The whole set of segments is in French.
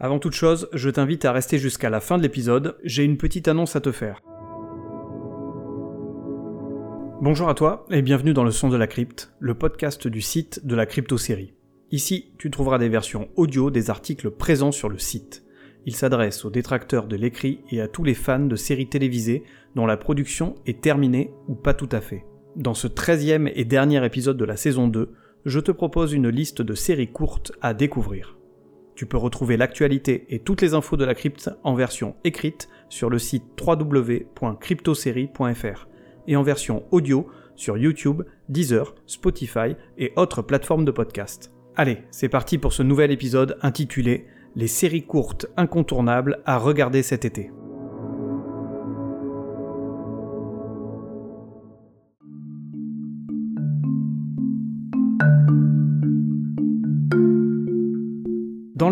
Avant toute chose, je t'invite à rester jusqu'à la fin de l'épisode, j'ai une petite annonce à te faire. Bonjour à toi et bienvenue dans le son de la crypte, le podcast du site de la crypto-série. Ici, tu trouveras des versions audio des articles présents sur le site. Il s'adresse aux détracteurs de l'écrit et à tous les fans de séries télévisées dont la production est terminée ou pas tout à fait. Dans ce 13e et dernier épisode de la saison 2, je te propose une liste de séries courtes à découvrir. Tu peux retrouver l'actualité et toutes les infos de la crypte en version écrite sur le site www.cryptosérie.fr et en version audio sur YouTube, Deezer, Spotify et autres plateformes de podcast. Allez, c'est parti pour ce nouvel épisode intitulé Les séries courtes incontournables à regarder cet été.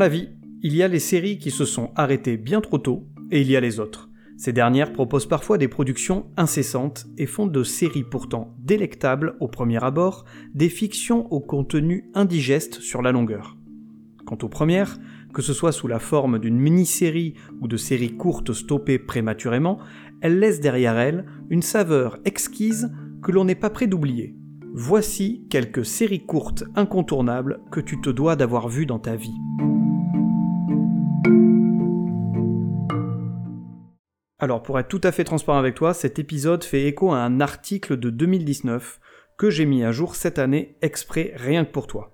Vie, il y a les séries qui se sont arrêtées bien trop tôt, et il y a les autres. Ces dernières proposent parfois des productions incessantes et font de séries pourtant délectables au premier abord, des fictions au contenu indigeste sur la longueur. Quant aux premières, que ce soit sous la forme d'une mini-série ou de séries courtes stoppées prématurément, elles laissent derrière elles une saveur exquise que l'on n'est pas prêt d'oublier. Voici quelques séries courtes incontournables que tu te dois d'avoir vues dans ta vie. Alors pour être tout à fait transparent avec toi, cet épisode fait écho à un article de 2019 que j'ai mis à jour cette année exprès rien que pour toi.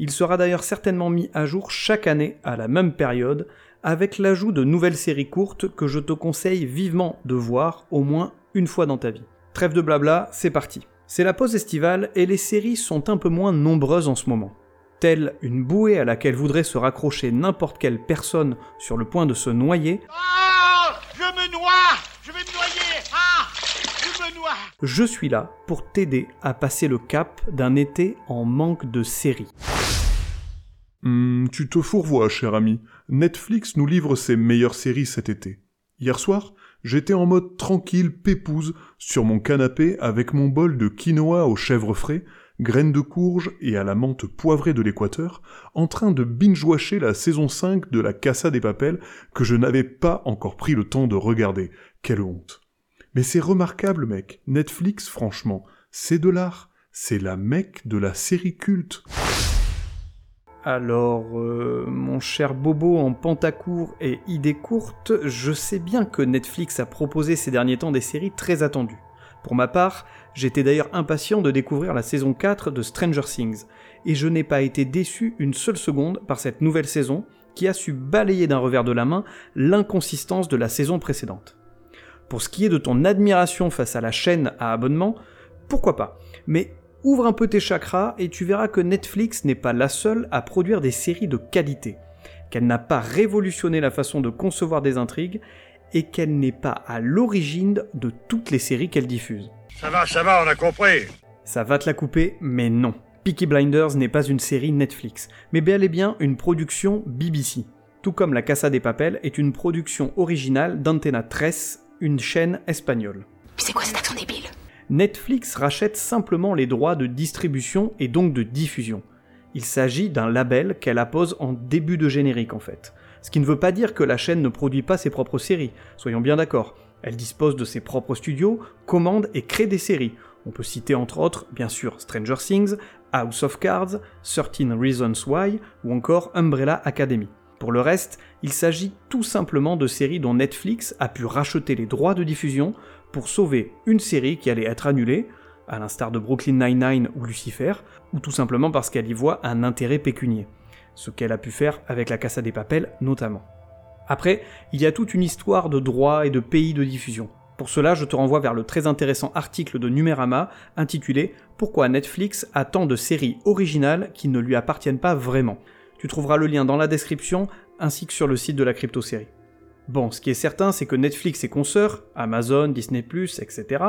Il sera d'ailleurs certainement mis à jour chaque année à la même période avec l'ajout de nouvelles séries courtes que je te conseille vivement de voir au moins une fois dans ta vie. Trêve de blabla, c'est parti. C'est la pause estivale et les séries sont un peu moins nombreuses en ce moment. Telle une bouée à laquelle voudrait se raccrocher n'importe quelle personne sur le point de se noyer, je vais me noyer Ah Je me noie Je suis là pour t'aider à passer le cap d'un été en manque de séries. Hmm, tu te fourvoies, cher ami. Netflix nous livre ses meilleures séries cet été. Hier soir, j'étais en mode tranquille, pépouse, sur mon canapé avec mon bol de quinoa aux chèvres frais, graines de courge et à la menthe poivrée de l'Équateur, en train de binge-watcher la saison 5 de la Casa des Papels que je n'avais pas encore pris le temps de regarder. Quelle honte. Mais c'est remarquable, mec. Netflix, franchement, c'est de l'art. C'est la mecque de la série culte. Alors, euh, mon cher Bobo en pantacourt et idée courte, je sais bien que Netflix a proposé ces derniers temps des séries très attendues. Pour ma part, j'étais d'ailleurs impatient de découvrir la saison 4 de Stranger Things, et je n'ai pas été déçu une seule seconde par cette nouvelle saison qui a su balayer d'un revers de la main l'inconsistance de la saison précédente. Pour ce qui est de ton admiration face à la chaîne à abonnement, pourquoi pas, mais ouvre un peu tes chakras et tu verras que Netflix n'est pas la seule à produire des séries de qualité, qu'elle n'a pas révolutionné la façon de concevoir des intrigues et qu'elle n'est pas à l'origine de toutes les séries qu'elle diffuse. Ça va, ça va, on a compris. Ça va te la couper, mais non. Peaky Blinders n'est pas une série Netflix, mais bel et bien une production BBC. Tout comme La Casa des Papel est une production originale d'Antena 13, une chaîne espagnole. c'est quoi cet accent débile? Netflix rachète simplement les droits de distribution et donc de diffusion. Il s'agit d'un label qu'elle appose en début de générique en fait. Ce qui ne veut pas dire que la chaîne ne produit pas ses propres séries, soyons bien d'accord. Elle dispose de ses propres studios, commande et crée des séries. On peut citer entre autres, bien sûr, Stranger Things, House of Cards, 13 Reasons Why ou encore Umbrella Academy. Pour le reste, il s'agit tout simplement de séries dont Netflix a pu racheter les droits de diffusion pour sauver une série qui allait être annulée, à l'instar de Brooklyn Nine-Nine ou Lucifer, ou tout simplement parce qu'elle y voit un intérêt pécunier ce qu'elle a pu faire avec la Casa des Papels notamment. Après, il y a toute une histoire de droits et de pays de diffusion. Pour cela, je te renvoie vers le très intéressant article de Numérama intitulé Pourquoi Netflix a tant de séries originales qui ne lui appartiennent pas vraiment? Tu trouveras le lien dans la description ainsi que sur le site de la crypto-série. Bon, ce qui est certain, c'est que Netflix et consoeurs, Amazon, Disney+, etc.,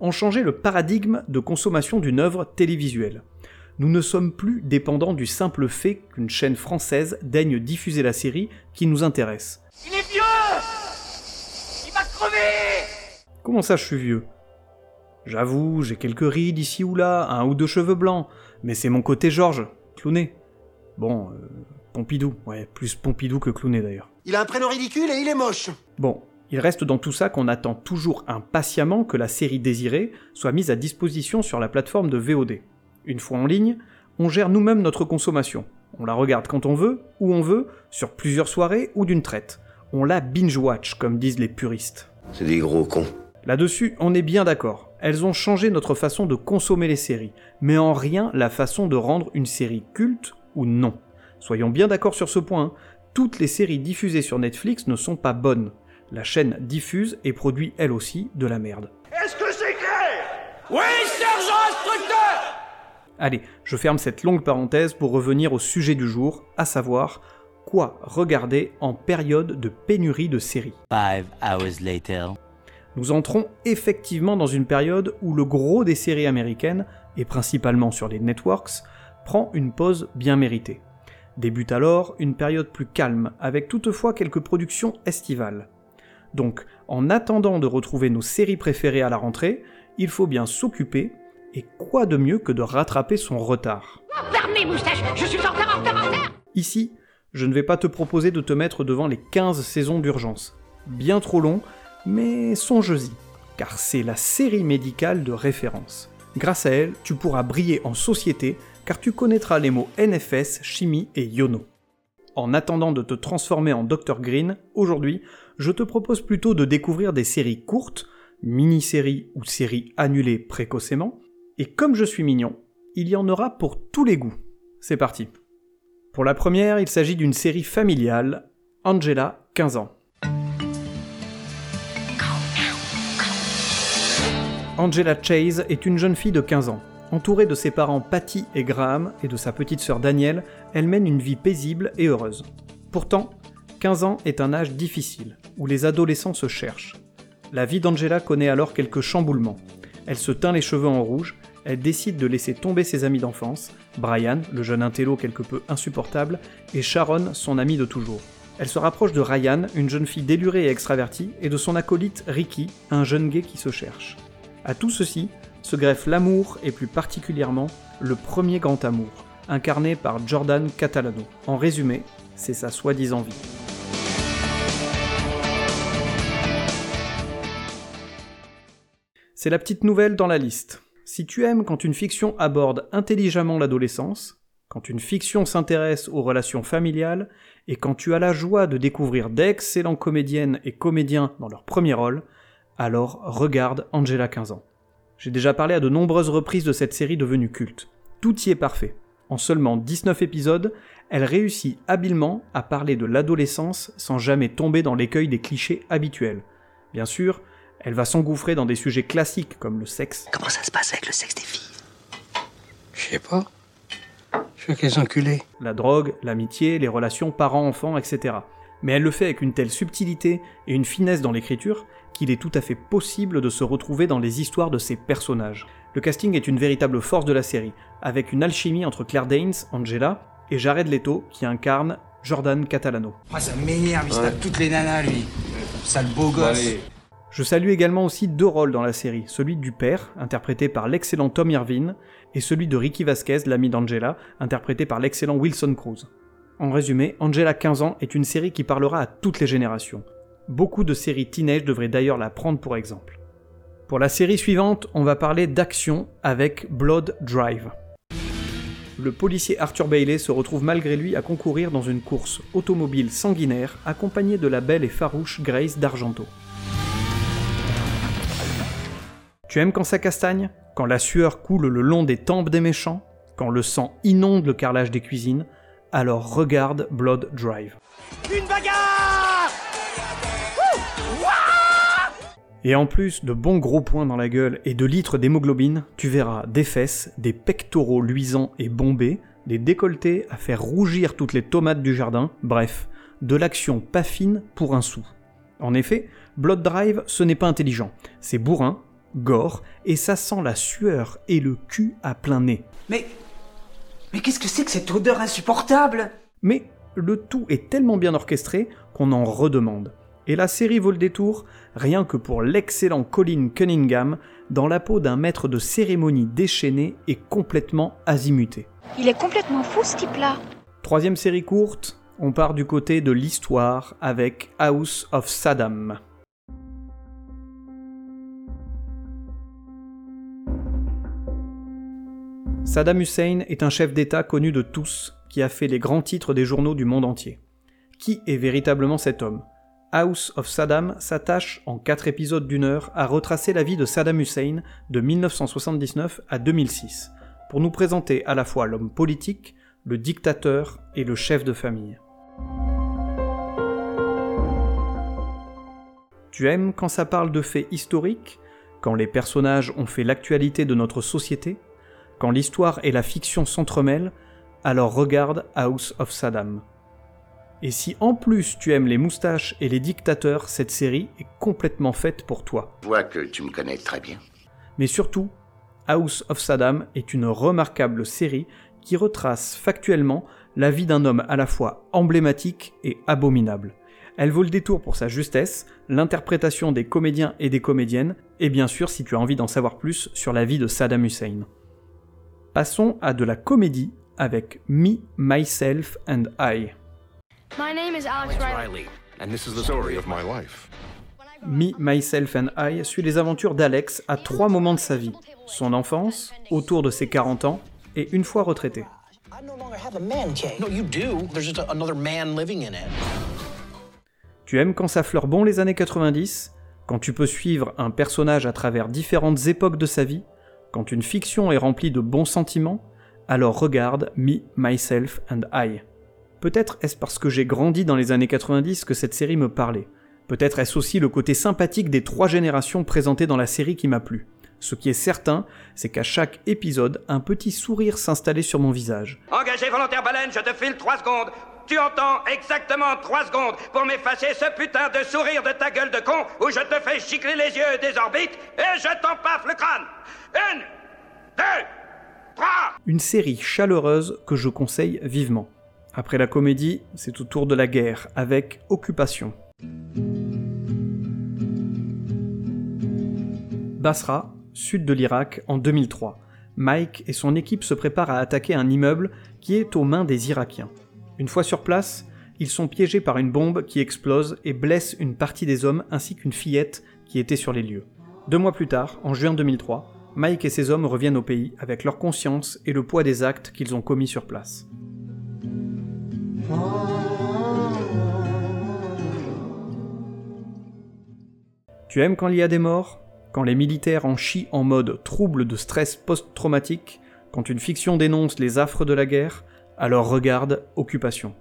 ont changé le paradigme de consommation d'une œuvre télévisuelle nous ne sommes plus dépendants du simple fait qu'une chaîne française daigne diffuser la série qui nous intéresse. Il est vieux Il va crever Comment ça je suis vieux? J'avoue, j'ai quelques rides ici ou là, un ou deux cheveux blancs, mais c'est mon côté Georges, clowné. Bon, euh, Pompidou, ouais, plus Pompidou que Clounet d'ailleurs. Il a un prénom ridicule et il est moche. Bon, il reste dans tout ça qu'on attend toujours impatiemment que la série désirée soit mise à disposition sur la plateforme de VOD. Une fois en ligne, on gère nous-mêmes notre consommation. On la regarde quand on veut, où on veut, sur plusieurs soirées ou d'une traite. On la binge-watch, comme disent les puristes. C'est des gros cons. Là-dessus, on est bien d'accord. Elles ont changé notre façon de consommer les séries, mais en rien la façon de rendre une série culte ou non. Soyons bien d'accord sur ce point, toutes les séries diffusées sur Netflix ne sont pas bonnes. La chaîne diffuse et produit elle aussi de la merde. Est-ce que c'est clair? Oui, sergent instructeur Allez, je ferme cette longue parenthèse pour revenir au sujet du jour, à savoir quoi regarder en période de pénurie de séries. Five hours later. Nous entrons effectivement dans une période où le gros des séries américaines, et principalement sur les networks, prend une pause bien méritée. Débute alors une période plus calme, avec toutefois quelques productions estivales. Donc, en attendant de retrouver nos séries préférées à la rentrée, il faut bien s'occuper, et quoi de mieux que de rattraper son retard Fermez, moustache Je suis en retard, en retard, en retard Ici, je ne vais pas te proposer de te mettre devant les 15 saisons d'urgence. Bien trop long, mais songe-y, car c'est la série médicale de référence. Grâce à elle, tu pourras briller en société, car tu connaîtras les mots NFS, chimie et yono. En attendant de te transformer en Dr Green, aujourd'hui, je te propose plutôt de découvrir des séries courtes, mini-séries ou séries annulées précocement, et comme je suis mignon, il y en aura pour tous les goûts. C'est parti. Pour la première, il s'agit d'une série familiale, Angela, 15 ans. Angela Chase est une jeune fille de 15 ans. Entourée de ses parents Patty et Graham et de sa petite sœur Danielle, elle mène une vie paisible et heureuse. Pourtant, 15 ans est un âge difficile, où les adolescents se cherchent. La vie d'Angela connaît alors quelques chamboulements. Elle se teint les cheveux en rouge, elle décide de laisser tomber ses amis d'enfance, Brian, le jeune intello quelque peu insupportable, et Sharon, son amie de toujours. Elle se rapproche de Ryan, une jeune fille délurée et extravertie, et de son acolyte Ricky, un jeune gay qui se cherche. À tout ceci se greffe l'amour et plus particulièrement le premier grand amour, incarné par Jordan Catalano. En résumé, c'est sa soi-disant vie. C'est la petite nouvelle dans la liste. Si tu aimes quand une fiction aborde intelligemment l'adolescence, quand une fiction s'intéresse aux relations familiales, et quand tu as la joie de découvrir d'excellents comédiennes et comédiens dans leur premier rôle, alors regarde Angela 15 ans. J'ai déjà parlé à de nombreuses reprises de cette série devenue culte. Tout y est parfait. En seulement 19 épisodes, elle réussit habilement à parler de l'adolescence sans jamais tomber dans l'écueil des clichés habituels. Bien sûr, elle va s'engouffrer dans des sujets classiques comme le sexe, Comment ça se passe avec le sexe des filles? Je sais pas. Je veux qu'elles enculées. la drogue, l'amitié, les relations parents-enfants, etc. Mais elle le fait avec une telle subtilité et une finesse dans l'écriture qu'il est tout à fait possible de se retrouver dans les histoires de ces personnages. Le casting est une véritable force de la série, avec une alchimie entre Claire Danes, Angela, et Jared Leto, qui incarne Jordan Catalano. Ah, ça m'énerve, il se tape toutes les nanas, lui. Sale beau gosse. Je salue également aussi deux rôles dans la série, celui du père, interprété par l'excellent Tom Irvine, et celui de Ricky Vasquez, l'ami d'Angela, interprété par l'excellent Wilson Cruz. En résumé, Angela 15 ans est une série qui parlera à toutes les générations. Beaucoup de séries teenage devraient d'ailleurs la prendre pour exemple. Pour la série suivante, on va parler d'action avec Blood Drive. Le policier Arthur Bailey se retrouve malgré lui à concourir dans une course automobile sanguinaire accompagné de la belle et farouche Grace d'Argento. Tu aimes quand ça castagne Quand la sueur coule le long des tempes des méchants Quand le sang inonde le carrelage des cuisines Alors regarde Blood Drive. Une bagarre Et en plus de bons gros points dans la gueule et de litres d'hémoglobine, tu verras des fesses, des pectoraux luisants et bombés, des décolletés à faire rougir toutes les tomates du jardin, bref, de l'action pas fine pour un sou. En effet, Blood Drive, ce n'est pas intelligent, c'est bourrin, gore, et ça sent la sueur et le cul à plein nez. Mais. Mais qu'est-ce que c'est que cette odeur insupportable? Mais le tout est tellement bien orchestré qu'on en redemande. Et la série vaut le détour rien que pour l'excellent Colin Cunningham dans la peau d'un maître de cérémonie déchaîné et complètement azimuté. Il est complètement fou ce type-là. Troisième série courte, on part du côté de l'histoire avec House of Saddam. Saddam Hussein est un chef d'État connu de tous qui a fait les grands titres des journaux du monde entier. Qui est véritablement cet homme? House of Saddam s'attache en quatre épisodes d'une heure à retracer la vie de Saddam Hussein de 1979 à 2006, pour nous présenter à la fois l'homme politique, le dictateur et le chef de famille. Tu aimes quand ça parle de faits historiques, quand les personnages ont fait l'actualité de notre société, quand l'histoire et la fiction s'entremêlent, alors regarde House of Saddam. Et si en plus tu aimes les moustaches et les dictateurs, cette série est complètement faite pour toi. Je vois que tu me connais très bien. Mais surtout, House of Saddam est une remarquable série qui retrace factuellement la vie d'un homme à la fois emblématique et abominable. Elle vaut le détour pour sa justesse, l'interprétation des comédiens et des comédiennes, et bien sûr si tu as envie d'en savoir plus sur la vie de Saddam Hussein. Passons à de la comédie avec Me, Myself and I. My name is Alex Riley. and this is the story of my life. Me, Myself and I suit les aventures d'Alex à trois moments de sa vie. Son enfance, autour de ses 40 ans, et une fois retraité. No, you do. There's just a- another man living in it. Tu aimes quand ça fleure bon les années 90 Quand tu peux suivre un personnage à travers différentes époques de sa vie? Quand une fiction est remplie de bons sentiments Alors regarde Me, Myself and I. Peut-être est-ce parce que j'ai grandi dans les années 90 que cette série me parlait. Peut-être est-ce aussi le côté sympathique des trois générations présentées dans la série qui m'a plu. Ce qui est certain, c'est qu'à chaque épisode, un petit sourire s'installait sur mon visage. Engagé volontaire baleine, je te file 3 secondes. Tu entends exactement 3 secondes pour m'effacer ce putain de sourire de ta gueule de con où je te fais gicler les yeux des orbites et je t'empaffe le crâne. Une, deux, trois. Une série chaleureuse que je conseille vivement. Après la comédie, c'est au tour de la guerre, avec Occupation. Basra, sud de l'Irak, en 2003. Mike et son équipe se préparent à attaquer un immeuble qui est aux mains des Irakiens. Une fois sur place, ils sont piégés par une bombe qui explose et blesse une partie des hommes ainsi qu'une fillette qui était sur les lieux. Deux mois plus tard, en juin 2003, Mike et ses hommes reviennent au pays avec leur conscience et le poids des actes qu'ils ont commis sur place. Tu aimes quand il y a des morts? Quand les militaires en chient en mode trouble de stress post-traumatique? Quand une fiction dénonce les affres de la guerre? Alors regarde Occupation.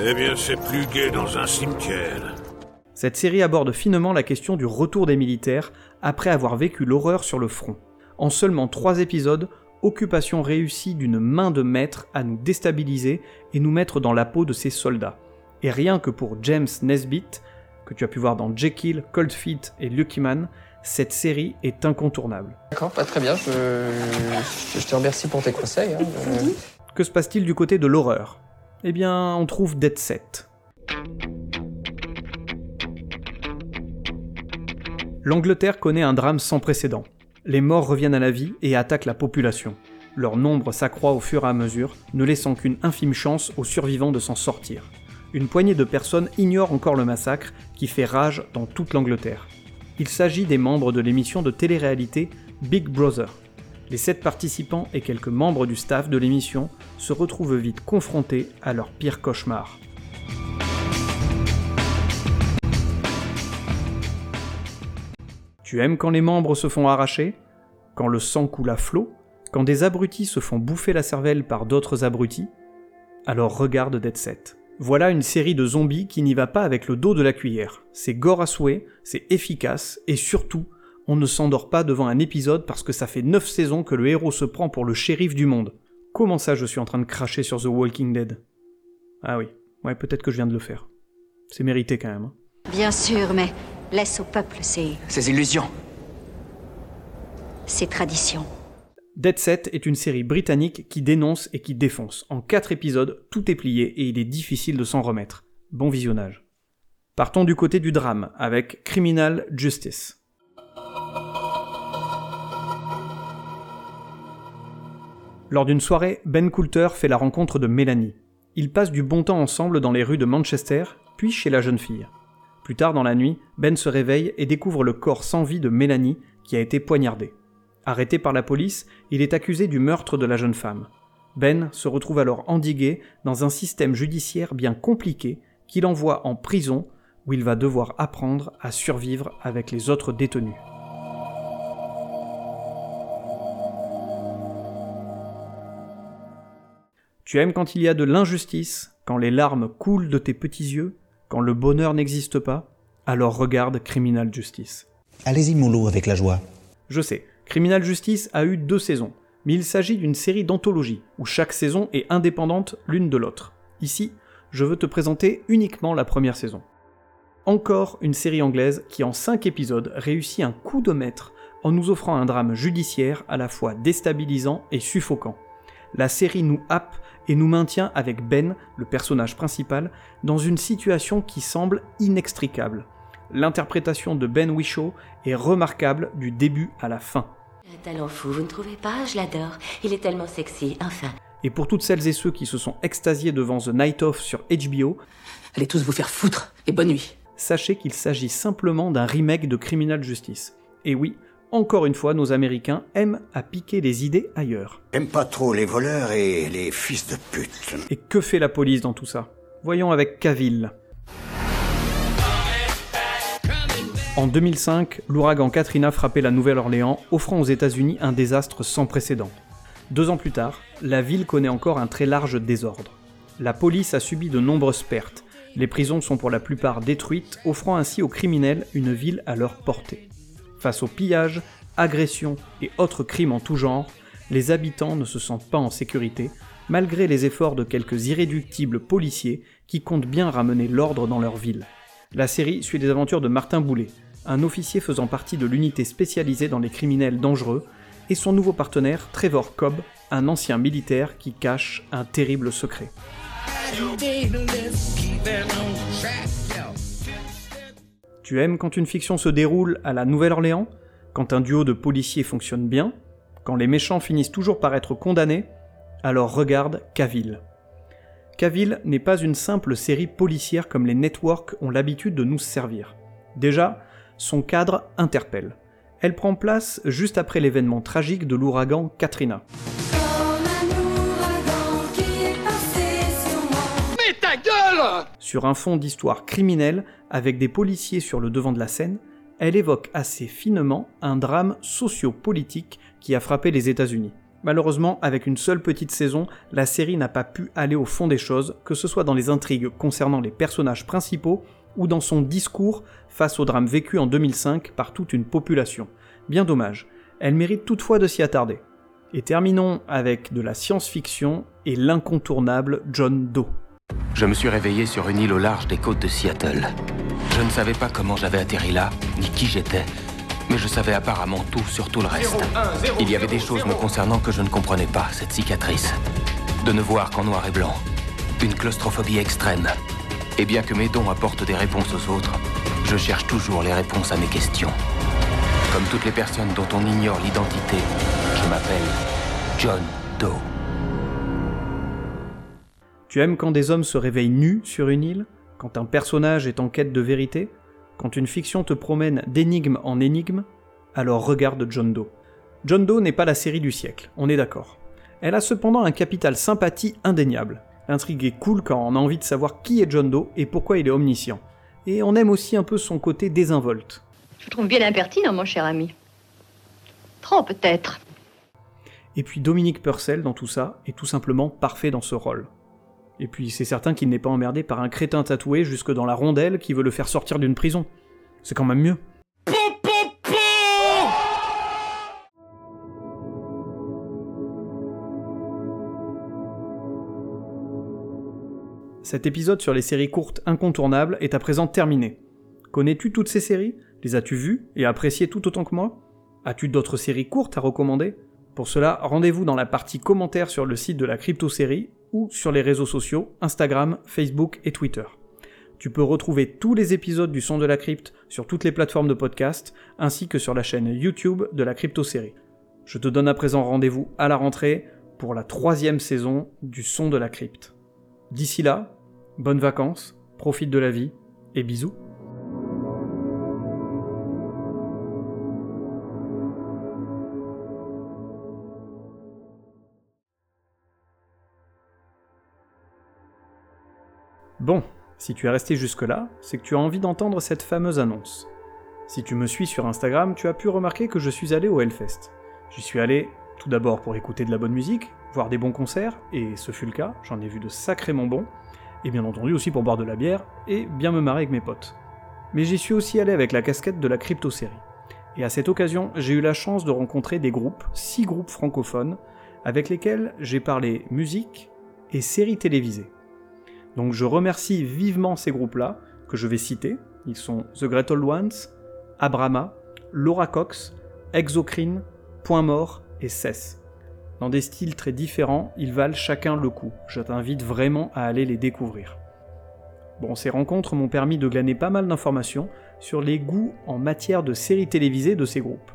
Eh bien, c'est plus gai dans un cimetière. Cette série aborde finement la question du retour des militaires après avoir vécu l'horreur sur le front. En seulement trois épisodes, Occupation réussit d'une main de maître à nous déstabiliser et nous mettre dans la peau de ces soldats. Et rien que pour James Nesbitt, que tu as pu voir dans Jekyll, Cold Feet et Lucky Man, cette série est incontournable. D'accord, pas très bien. Je, je te remercie pour tes conseils. hein. Euh, Que se passe-t-il du côté de l'horreur? Eh bien, on trouve Dead Set. L'Angleterre connaît un drame sans précédent. Les morts reviennent à la vie et attaquent la population. Leur nombre s'accroît au fur et à mesure, ne laissant qu'une infime chance aux survivants de s'en sortir. Une poignée de personnes ignore encore le massacre qui fait rage dans toute l'Angleterre. Il s'agit des membres de l'émission de télé-réalité Big Brother. Les sept participants et quelques membres du staff de l'émission se retrouvent vite confrontés à leur pire cauchemar. Tu aimes quand les membres se font arracher? Quand le sang coule à flot? Quand des abrutis se font bouffer la cervelle par d'autres abrutis? Alors regarde Dead Set. Voilà une série de zombies qui n'y va pas avec le dos de la cuillère. C'est gore à souhait, c'est efficace, et surtout, on ne s'endort pas devant un épisode parce que ça fait 9 saisons que le héros se prend pour le shérif du monde. Comment ça je suis en train de cracher sur The Walking Dead? Ah oui, ouais peut-être que je viens de le faire. C'est mérité quand même. hein. Bien sûr, mais laisse au peuple ses, Ces illusions. ses traditions. Dead Set est une série britannique qui dénonce et qui défonce. En 4 épisodes, tout est plié et il est difficile de s'en remettre. Bon visionnage. Partons du côté du drame avec Criminal Justice. Lors d'une soirée, Ben Coulter fait la rencontre de Mélanie. Ils passent du bon temps ensemble dans les rues de Manchester, puis chez la jeune fille. Plus tard dans la nuit, Ben se réveille et découvre le corps sans vie de Mélanie, qui a été poignardée. Arrêté par la police, il est accusé du meurtre de la jeune femme. Ben se retrouve alors endigué dans un système judiciaire bien compliqué qui l'envoie en prison où il va devoir apprendre à survivre avec les autres détenus. Tu aimes quand il y a de l'injustice, quand les larmes coulent de tes petits yeux, quand le bonheur n'existe pas? Alors regarde Criminal Justice. Allez-y mollo avec la joie. Je sais, Criminal Justice a eu deux saisons, mais il s'agit d'une série d'anthologie, où chaque saison est indépendante l'une de l'autre. Ici, je veux te présenter uniquement la première saison. Encore une série anglaise qui en 5 épisodes réussit un coup de maître en nous offrant un drame judiciaire à la fois déstabilisant et suffocant. La série nous happe et nous maintient avec Ben, le personnage principal, dans une situation qui semble inextricable. L'interprétation de Ben Whishaw est remarquable du début à la fin. Un talent fou, vous ne trouvez pas? Je l'adore. Il est tellement sexy, enfin. Et pour toutes celles et ceux qui se sont extasiés devant The Night Of sur HBO, allez tous vous faire foutre et bonne nuit. Sachez qu'il s'agit simplement d'un remake de Criminal Justice. Et oui, encore une fois, nos Américains aiment à piquer les idées ailleurs. Aiment pas trop les voleurs et les fils de pute. Et que fait la police dans tout ça? Voyons avec Cavill. En 2005, l'ouragan Katrina frappait la Nouvelle-Orléans, offrant aux États-Unis un désastre sans précédent. Deux ans plus tard, la ville connaît encore un très large désordre. La police a subi de nombreuses pertes. Les prisons sont pour la plupart détruites, offrant ainsi aux criminels une ville à leur portée. Face aux pillages, agressions et autres crimes en tout genre, les habitants ne se sentent pas en sécurité, malgré les efforts de quelques irréductibles policiers qui comptent bien ramener l'ordre dans leur ville. La série suit les aventures de Martin Boulet, un officier faisant partie de l'unité spécialisée dans les criminels dangereux, et son nouveau partenaire Trevor Cobb, un ancien militaire qui cache un terrible secret. Tu aimes quand une fiction se déroule à la Nouvelle-Orléans Quand un duo de policiers fonctionne bien Quand les méchants finissent toujours par être condamnés? Alors regarde Cavill. Cavill n'est pas une simple série policière comme les networks ont l'habitude de nous servir. Déjà, son cadre interpelle. Elle prend place juste après l'événement tragique de l'ouragan Katrina. Sur un fond d'histoire criminelle, avec des policiers sur le devant de la scène, elle évoque assez finement un drame socio-politique qui a frappé les États-Unis. Malheureusement, avec une seule petite saison, la série n'a pas pu aller au fond des choses, que ce soit dans les intrigues concernant les personnages principaux ou dans son discours face au drame vécu en 2005 par toute une population. Bien dommage, elle mérite toutefois de s'y attarder. Et terminons avec de la science-fiction et l'incontournable John Doe. Je me suis réveillé sur une île au large des côtes de Seattle. Je ne savais pas comment j'avais atterri là, ni qui j'étais, mais je savais apparemment tout sur tout le reste. Il y avait des choses me concernant que je ne comprenais pas, cette cicatrice. De ne voir qu'en noir et blanc. Une claustrophobie extrême. Et bien que mes dons apportent des réponses aux autres, je cherche toujours les réponses à mes questions. Comme toutes les personnes dont on ignore l'identité, je m'appelle John Doe. Tu aimes quand des hommes se réveillent nus sur une île Quand un personnage est en quête de vérité Quand une fiction te promène d'énigme en énigme? Alors regarde John Doe. John Doe n'est pas la série du siècle, on est d'accord. Elle a cependant un capital sympathie indéniable. L'intrigue est cool quand on a envie de savoir qui est John Doe et pourquoi il est omniscient. Et on aime aussi un peu son côté désinvolte. Je trouve bien impertinent, mon cher ami. Trop peut-être. Et puis Dominique Purcell dans tout ça est tout simplement parfait dans ce rôle. Et puis c'est certain qu'il n'est pas emmerdé par un crétin tatoué jusque dans la rondelle qui veut le faire sortir d'une prison. C'est quand même mieux. Cet épisode sur les séries courtes incontournables est à présent terminé. Connais-tu toutes ces séries? Les as-tu vues et appréciées tout autant que moi? As-tu d'autres séries courtes à recommander? Pour cela, rendez-vous dans la partie commentaires sur le site de la Crypto Série ou sur les réseaux sociaux Instagram, Facebook et Twitter. Tu peux retrouver tous les épisodes du Son de la Crypte sur toutes les plateformes de podcast ainsi que sur la chaîne YouTube de la Crypto Série. Je te donne à présent rendez-vous à la rentrée pour la troisième saison du Son de la Crypte. D'ici là, bonnes vacances, profite de la vie, et bisous. Bon, si tu es resté jusque-là, c'est que tu as envie d'entendre cette fameuse annonce. Si tu me suis sur Instagram, tu as pu remarquer que je suis allé au Hellfest. J'y suis allé tout d'abord pour écouter de la bonne musique, voir des bons concerts, et ce fut le cas, j'en ai vu de sacrément bons, et bien entendu aussi pour boire de la bière et bien me marrer avec mes potes. Mais j'y suis aussi allé avec la casquette de la crypto-série. Et à cette occasion, j'ai eu la chance de rencontrer des groupes, six groupes francophones, avec lesquels j'ai parlé musique et séries télévisées. Donc je remercie vivement ces groupes-là, que je vais citer. Ils sont The Great Old Ones, Abrama, Laura Cox, Exocrine, Point Mort et Cess. Dans des styles très différents, ils valent chacun le coup. Je t'invite vraiment à aller les découvrir. Bon, ces rencontres m'ont permis de glaner pas mal d'informations sur les goûts en matière de séries télévisées de ces groupes.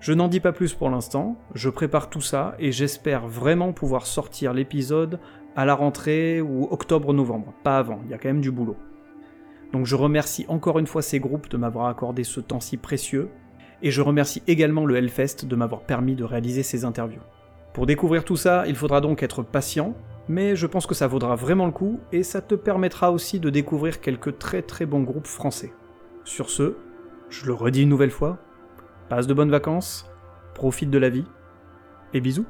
Je n'en dis pas plus pour l'instant, je prépare tout ça et j'espère vraiment pouvoir sortir l'épisode à la rentrée ou octobre-novembre, pas avant, il y a quand même du boulot. Donc je remercie encore une fois ces groupes de m'avoir accordé ce temps si précieux, et je remercie également le Hellfest de m'avoir permis de réaliser ces interviews. Pour découvrir tout ça, il faudra donc être patient, mais je pense que ça vaudra vraiment le coup, et ça te permettra aussi de découvrir quelques très très bons groupes français. Sur ce, je le redis une nouvelle fois, passe de bonnes vacances, profite de la vie, et bisous